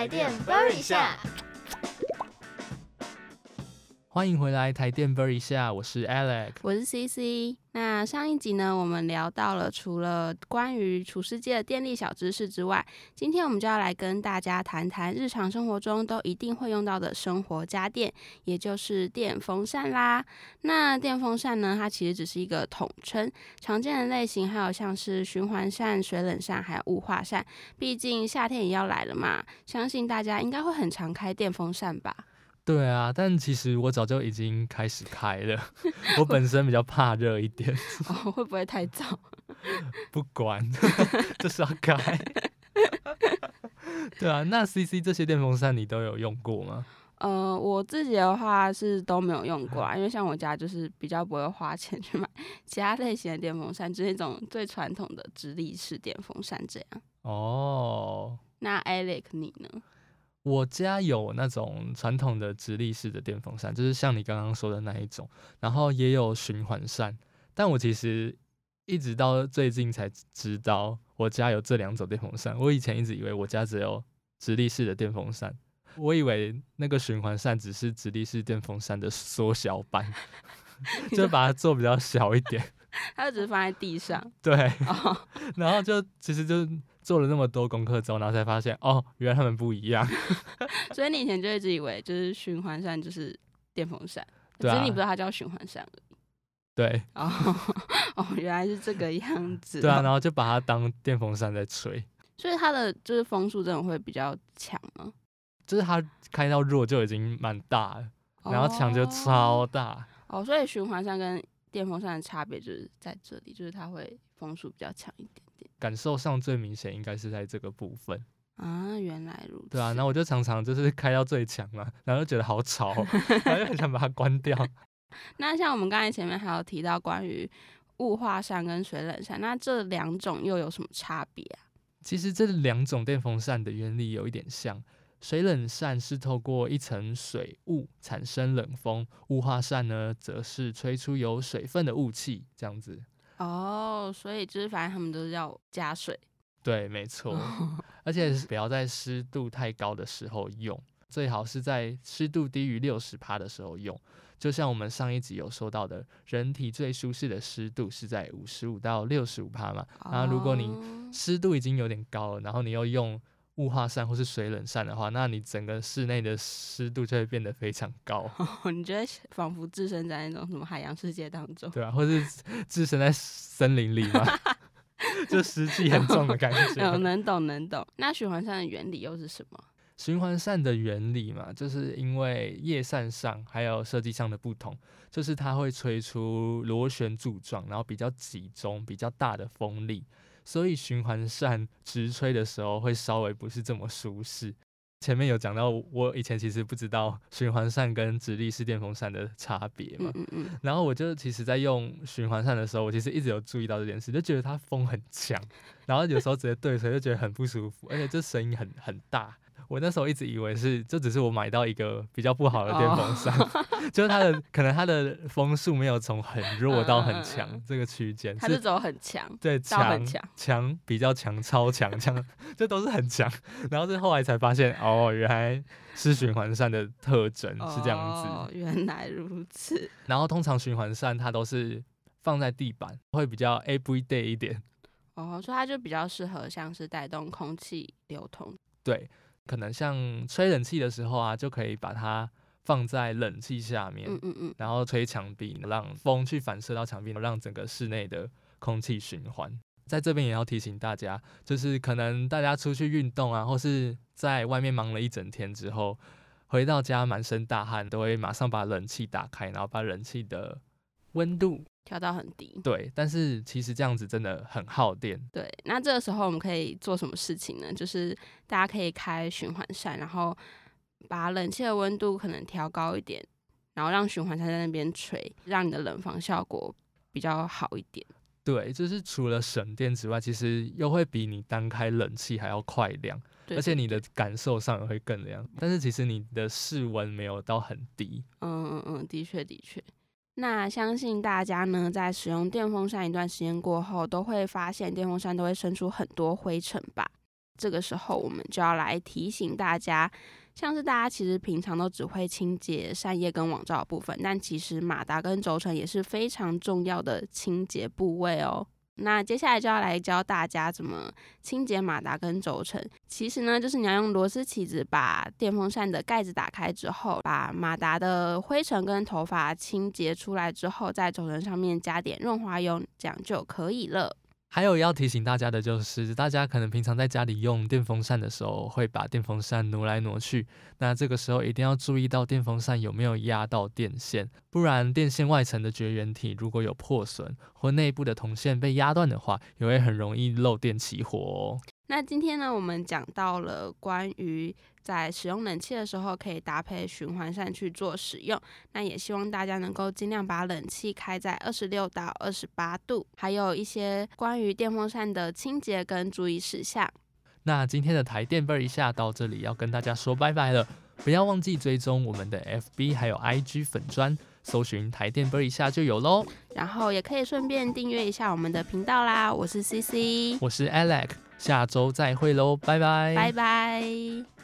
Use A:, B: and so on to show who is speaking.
A: 台电 burn 一下。
B: 欢迎回来台电 Ver 一下，我是 Alex，
C: 我是 CC。那上一集呢，我们聊到了除了关于厨师界的电力小知识之外，今天我们就要来跟大家谈谈日常生活中都一定会用到的生活家电，也就是电风扇啦。那电风扇呢，它其实只是一个统称，常见的类型还有像是循环扇、水冷扇，还有雾化扇。毕竟夏天也要来了嘛，相信大家应该会很常开电风扇吧。
B: 对啊，但其实我早就已经开始开了。我本身比较怕热一点，
C: 哦，会不会太早？
B: 不管，就是要开。对啊，那 C C 这些电风扇你都有用过吗？
C: 呃，我自己的话是都没有用过啊，因为像我家就是比较不会花钱去买其他类型的电风扇，就是那种最传统的直立式电风扇这样。
B: 哦，
C: 那 Alex 你呢？
B: 我家有那种传统的直立式的电风扇，就是像你刚刚说的那一种，然后也有循环扇。但我其实一直到最近才知道我家有这两种电风扇。我以前一直以为我家只有直立式的电风扇，我以为那个循环扇只是直立式电风扇的缩小版 就把它做比较小一点。
C: 它只是放在地上。
B: 对，然后就其实就。做了那么多功课之后，然后才发现哦，原来他们不一样。
C: 所以你以前就一直以为就是循环扇就是电风扇，
B: 只
C: 是你不知道它叫循环扇而已。
B: 对。
C: 哦哦，原来是这个样子。
B: 对啊，然后就把它当电风扇在吹。
C: 所以它的就是风速真的会比较强吗？
B: 就是它开到弱就已经蛮大了，然后强就超大。
C: 哦，所以循环扇跟电风扇的差别就是在这里，就是它会风速比较强一点点。
B: 感受上最明显应该是在这个部分
C: 啊，原来如此。
B: 对啊，那我就常常就是开到最强嘛，然后就觉得好吵，然后就很想把它关掉。
C: 那像我们刚才前面还有提到关于雾化扇跟水冷扇，那这两种又有什么差别啊？
B: 其实这两种电风扇的原理有一点像，水冷扇是透过一层水雾产生冷风，雾化扇呢则是吹出有水分的雾气，这样子。
C: 哦，所以就是反正他们都是要加水，
B: 对，没错，而且不要在湿度太高的时候用，最好是在湿度低于六十帕的时候用。就像我们上一集有说到的，人体最舒适的湿度是在五十五到六十五帕嘛，然后如果你湿度已经有点高了，然后你又用。雾化扇或是水冷扇的话，那你整个室内的湿度就会变得非常高。
C: 你觉得仿佛置身在那种什么海洋世界当中？
B: 对啊，或是置身在森林里吗，就湿气很重的感觉。
C: 能懂能懂。那循环扇的原理又是什么？
B: 循环扇的原理嘛，就是因为叶扇上还有设计上的不同，就是它会吹出螺旋柱状，然后比较集中、比较大的风力。所以循环扇直吹的时候会稍微不是这么舒适。前面有讲到，我以前其实不知道循环扇跟直立式电风扇的差别嘛。嗯嗯然后我就其实在用循环扇的时候，我其实一直有注意到这件事，就觉得它风很强，然后有时候直接对吹就觉得很不舒服，而且这声音很很大。我那时候一直以为是，这只是我买到一个比较不好的电风扇，就是它的可能它的风速没有从很弱到很强这个区间，
C: 它是走很强，
B: 对，
C: 强
B: 强比较强，超强强，这都是很强。然后是后来才发现，哦，原来是循环扇的特征是这样子。
C: 哦，原来如此。
B: 然后通常循环扇它都是放在地板，会比较 everyday 一点。
C: 哦，所以它就比较适合像是带动空气流通。
B: 对。可能像吹冷气的时候啊，就可以把它放在冷气下面，嗯嗯嗯，然后吹墙壁，让风去反射到墙壁，让整个室内的空气循环。在这边也要提醒大家，就是可能大家出去运动啊，或是在外面忙了一整天之后，回到家满身大汗，都会马上把冷气打开，然后把冷气的温度。
C: 调到很低，
B: 对，但是其实这样子真的很耗电。
C: 对，那这个时候我们可以做什么事情呢？就是大家可以开循环扇，然后把冷气的温度可能调高一点，然后让循环扇在那边吹，让你的冷房效果比较好一点。
B: 对，就是除了省电之外，其实又会比你单开冷气还要快凉，而且你的感受上也会更凉。但是其实你的室温没有到很低。
C: 嗯嗯嗯，的确的确。那相信大家呢，在使用电风扇一段时间过后，都会发现电风扇都会生出很多灰尘吧？这个时候我们就要来提醒大家，像是大家其实平常都只会清洁扇叶跟网罩部分，但其实马达跟轴承也是非常重要的清洁部位哦。那接下来就要来教大家怎么清洁马达跟轴承。其实呢，就是你要用螺丝起子把电风扇的盖子打开之后，把马达的灰尘跟头发清洁出来之后，在轴承上面加点润滑油，这样就可以了。
B: 还有要提醒大家的就是，大家可能平常在家里用电风扇的时候，会把电风扇挪来挪去。那这个时候一定要注意到电风扇有没有压到电线，不然电线外层的绝缘体如果有破损，或内部的铜线被压断的话，也会很容易漏电起火哦。
C: 那今天呢，我们讲到了关于在使用冷气的时候，可以搭配循环扇去做使用。那也希望大家能够尽量把冷气开在二十六到二十八度，还有一些关于电风扇的清洁跟注意事项。
B: 那今天的台电倍儿一下到这里要跟大家说拜拜了，不要忘记追踪我们的 FB 还有 IG 粉砖，搜寻台电倍儿一下就有喽。
C: 然后也可以顺便订阅一下我们的频道啦。我是 CC，
B: 我是 Alex。下周再会喽，拜拜，
C: 拜拜。